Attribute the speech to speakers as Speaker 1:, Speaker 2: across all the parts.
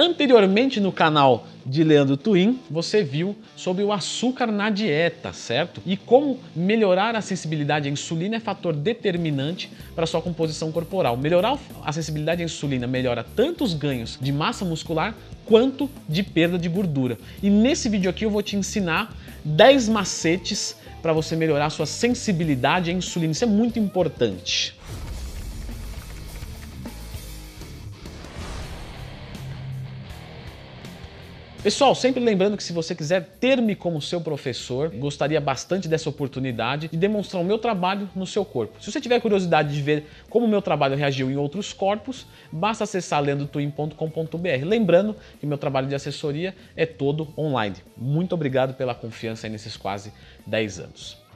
Speaker 1: Anteriormente no canal de Leandro Twin, você viu sobre o açúcar na dieta, certo? E como melhorar a sensibilidade à insulina é fator determinante para sua composição corporal. Melhorar a sensibilidade à insulina melhora tanto os ganhos de massa muscular quanto de perda de gordura. E nesse vídeo aqui eu vou te ensinar 10 macetes para você melhorar a sua sensibilidade à insulina. Isso é muito importante. Pessoal, sempre lembrando que se você quiser ter-me como seu professor, gostaria bastante dessa oportunidade de demonstrar o meu trabalho no seu corpo. Se você tiver curiosidade de ver como o meu trabalho reagiu em outros corpos, basta acessar lendotwin.com.br. Lembrando que meu trabalho de assessoria é todo online. Muito obrigado pela confiança nesses quase 10 anos.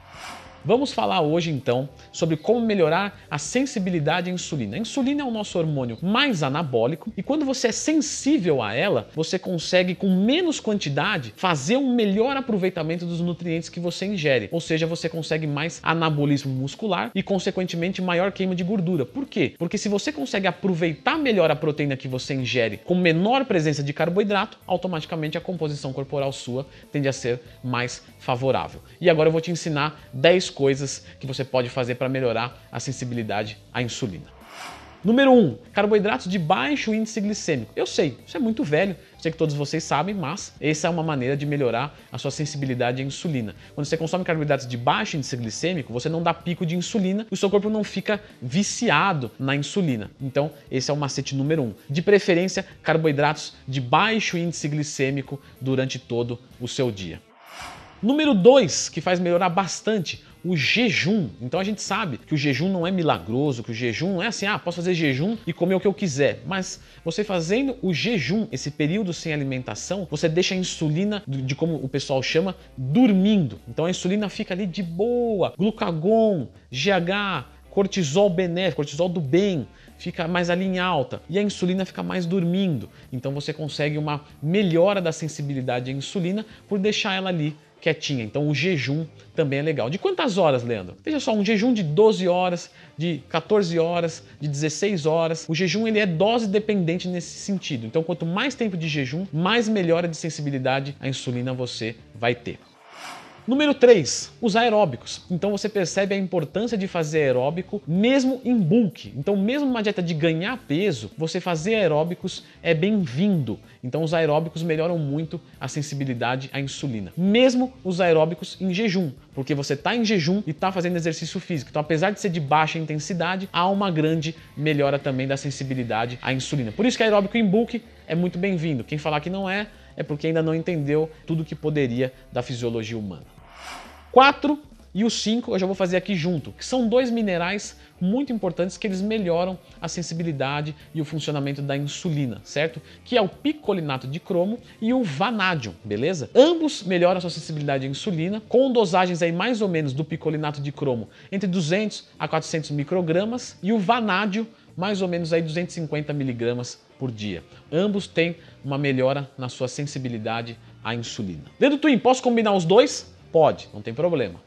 Speaker 1: Vamos falar hoje então sobre como melhorar a sensibilidade à insulina. A insulina é o nosso hormônio mais anabólico e quando você é sensível a ela, você consegue com menos quantidade fazer um melhor aproveitamento dos nutrientes que você ingere. Ou seja, você consegue mais anabolismo muscular e consequentemente maior queima de gordura. Por quê? Porque se você consegue aproveitar melhor a proteína que você ingere com menor presença de carboidrato, automaticamente a composição corporal sua tende a ser mais favorável. E agora eu vou te ensinar 10 coisas que você pode fazer para melhorar a sensibilidade à insulina. Número 1, um, carboidratos de baixo índice glicêmico. Eu sei, isso é muito velho, sei que todos vocês sabem, mas essa é uma maneira de melhorar a sua sensibilidade à insulina. Quando você consome carboidratos de baixo índice glicêmico, você não dá pico de insulina o seu corpo não fica viciado na insulina. Então, esse é o macete número 1. Um. De preferência, carboidratos de baixo índice glicêmico durante todo o seu dia. Número 2, que faz melhorar bastante, o jejum. Então a gente sabe que o jejum não é milagroso, que o jejum não é assim, ah, posso fazer jejum e comer o que eu quiser. Mas você fazendo o jejum, esse período sem alimentação, você deixa a insulina, de como o pessoal chama, dormindo. Então a insulina fica ali de boa, glucagon, GH, cortisol benéfico, cortisol do bem, fica mais ali em alta e a insulina fica mais dormindo. Então você consegue uma melhora da sensibilidade à insulina por deixar ela ali quietinha. Então o jejum também é legal. De quantas horas, Leandro? Veja só, um jejum de 12 horas, de 14 horas, de 16 horas. O jejum ele é dose dependente nesse sentido. Então quanto mais tempo de jejum, mais melhora de sensibilidade à insulina você vai ter. Número 3, os aeróbicos. Então você percebe a importância de fazer aeróbico mesmo em bulk. Então, mesmo uma dieta de ganhar peso, você fazer aeróbicos é bem-vindo. Então, os aeróbicos melhoram muito a sensibilidade à insulina. Mesmo os aeróbicos em jejum, porque você está em jejum e está fazendo exercício físico. Então, apesar de ser de baixa intensidade, há uma grande melhora também da sensibilidade à insulina. Por isso que aeróbico em bulk é muito bem-vindo. Quem falar que não é, é porque ainda não entendeu tudo que poderia da fisiologia humana. 4 e o 5 eu já vou fazer aqui junto, que são dois minerais muito importantes que eles melhoram a sensibilidade e o funcionamento da insulina, certo? Que é o picolinato de cromo e o vanádio, beleza? Ambos melhoram a sua sensibilidade à insulina com dosagens aí mais ou menos do picolinato de cromo entre 200 a 400 microgramas e o vanádio mais ou menos aí 250 miligramas por dia. Ambos têm uma melhora na sua sensibilidade à insulina. Dedo Twin, posso combinar os dois? Pode, não tem problema.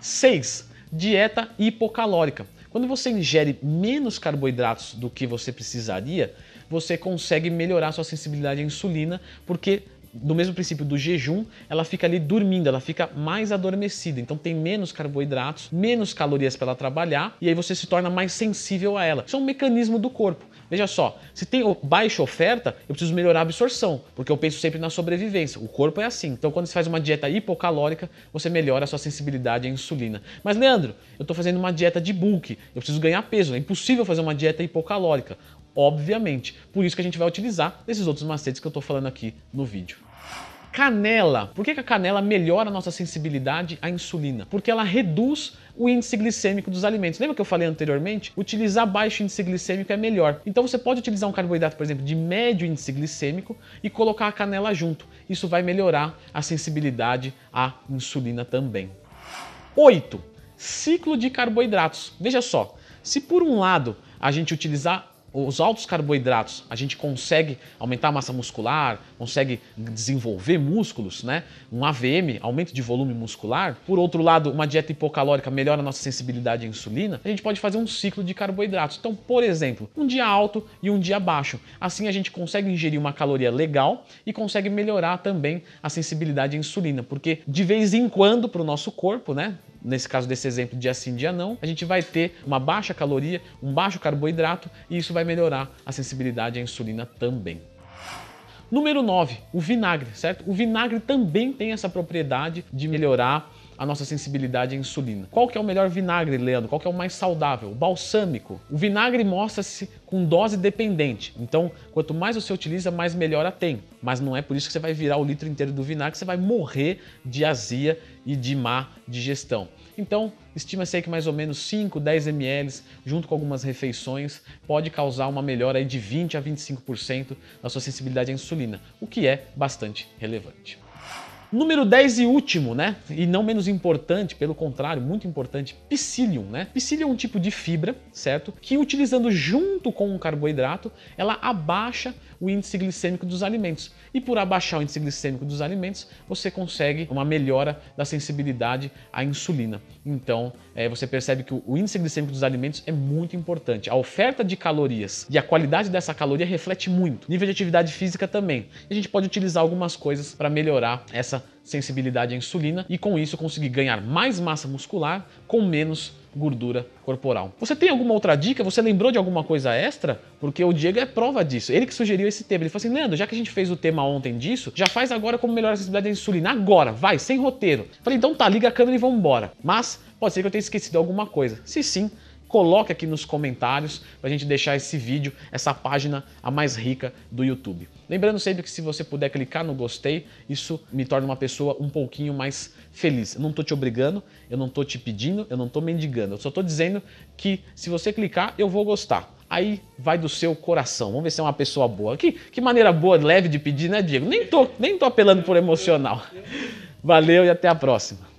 Speaker 1: 6. Dieta hipocalórica. Quando você ingere menos carboidratos do que você precisaria, você consegue melhorar sua sensibilidade à insulina, porque do mesmo princípio do jejum, ela fica ali dormindo, ela fica mais adormecida. Então tem menos carboidratos, menos calorias para ela trabalhar e aí você se torna mais sensível a ela. Isso é um mecanismo do corpo. Veja só, se tem baixa oferta, eu preciso melhorar a absorção, porque eu penso sempre na sobrevivência. O corpo é assim. Então, quando você faz uma dieta hipocalórica, você melhora a sua sensibilidade à insulina. Mas, Leandro, eu estou fazendo uma dieta de bulk, eu preciso ganhar peso. É impossível fazer uma dieta hipocalórica. Obviamente. Por isso que a gente vai utilizar esses outros macetes que eu estou falando aqui no vídeo. Canela. Por que a canela melhora a nossa sensibilidade à insulina? Porque ela reduz o índice glicêmico dos alimentos. Lembra que eu falei anteriormente? Utilizar baixo índice glicêmico é melhor. Então você pode utilizar um carboidrato, por exemplo, de médio índice glicêmico e colocar a canela junto. Isso vai melhorar a sensibilidade à insulina também. 8. Ciclo de carboidratos. Veja só, se por um lado a gente utilizar os altos carboidratos, a gente consegue aumentar a massa muscular, consegue desenvolver músculos, né? Um AVM, aumento de volume muscular. Por outro lado, uma dieta hipocalórica melhora a nossa sensibilidade à insulina. A gente pode fazer um ciclo de carboidratos. Então, por exemplo, um dia alto e um dia baixo. Assim a gente consegue ingerir uma caloria legal e consegue melhorar também a sensibilidade à insulina, porque de vez em quando para o nosso corpo, né? Nesse caso desse exemplo, dia sim, dia não, a gente vai ter uma baixa caloria, um baixo carboidrato e isso vai melhorar a sensibilidade à insulina também. Número 9, o vinagre, certo? O vinagre também tem essa propriedade de melhorar a nossa sensibilidade à insulina. Qual que é o melhor vinagre, Leandro? Qual que é o mais saudável? O balsâmico. O vinagre mostra-se com dose dependente. Então, quanto mais você utiliza, mais melhora tem. Mas não é por isso que você vai virar o litro inteiro do vinagre, você vai morrer de azia e de má digestão. Então, estima-se que mais ou menos 5, 10 ml, junto com algumas refeições, pode causar uma melhora de 20 a 25% da sua sensibilidade à insulina, o que é bastante relevante. Número 10 e último, né? E não menos importante, pelo contrário, muito importante, psyllium, né? Psyllium é um tipo de fibra, certo? Que utilizando junto com um carboidrato, ela abaixa o índice glicêmico dos alimentos. E por abaixar o índice glicêmico dos alimentos, você consegue uma melhora da sensibilidade à insulina. Então, é, você percebe que o índice glicêmico dos alimentos é muito importante. A oferta de calorias e a qualidade dessa caloria reflete muito. Nível de atividade física também. E a gente pode utilizar algumas coisas para melhorar essa sensibilidade à insulina e com isso conseguir ganhar mais massa muscular com menos gordura corporal. Você tem alguma outra dica? Você lembrou de alguma coisa extra? Porque o Diego é prova disso. Ele que sugeriu esse tema. Ele falou assim: Leandro, já que a gente fez o tema ontem disso, já faz agora como melhorar a sensibilidade à insulina. Agora, vai, sem roteiro. Falei, então tá, liga a câmera e vamos embora. Mas pode ser que eu tenha esquecido alguma coisa. Se sim, coloque aqui nos comentários para a gente deixar esse vídeo, essa página a mais rica do YouTube. Lembrando sempre que se você puder clicar no gostei, isso me torna uma pessoa um pouquinho mais feliz. Eu não estou te obrigando, eu não estou te pedindo, eu não estou mendigando. Eu só estou dizendo que se você clicar, eu vou gostar. Aí vai do seu coração. Vamos ver se é uma pessoa boa. Que, que maneira boa, leve de pedir, né, Diego? Nem tô, nem tô apelando por emocional. Valeu e até a próxima.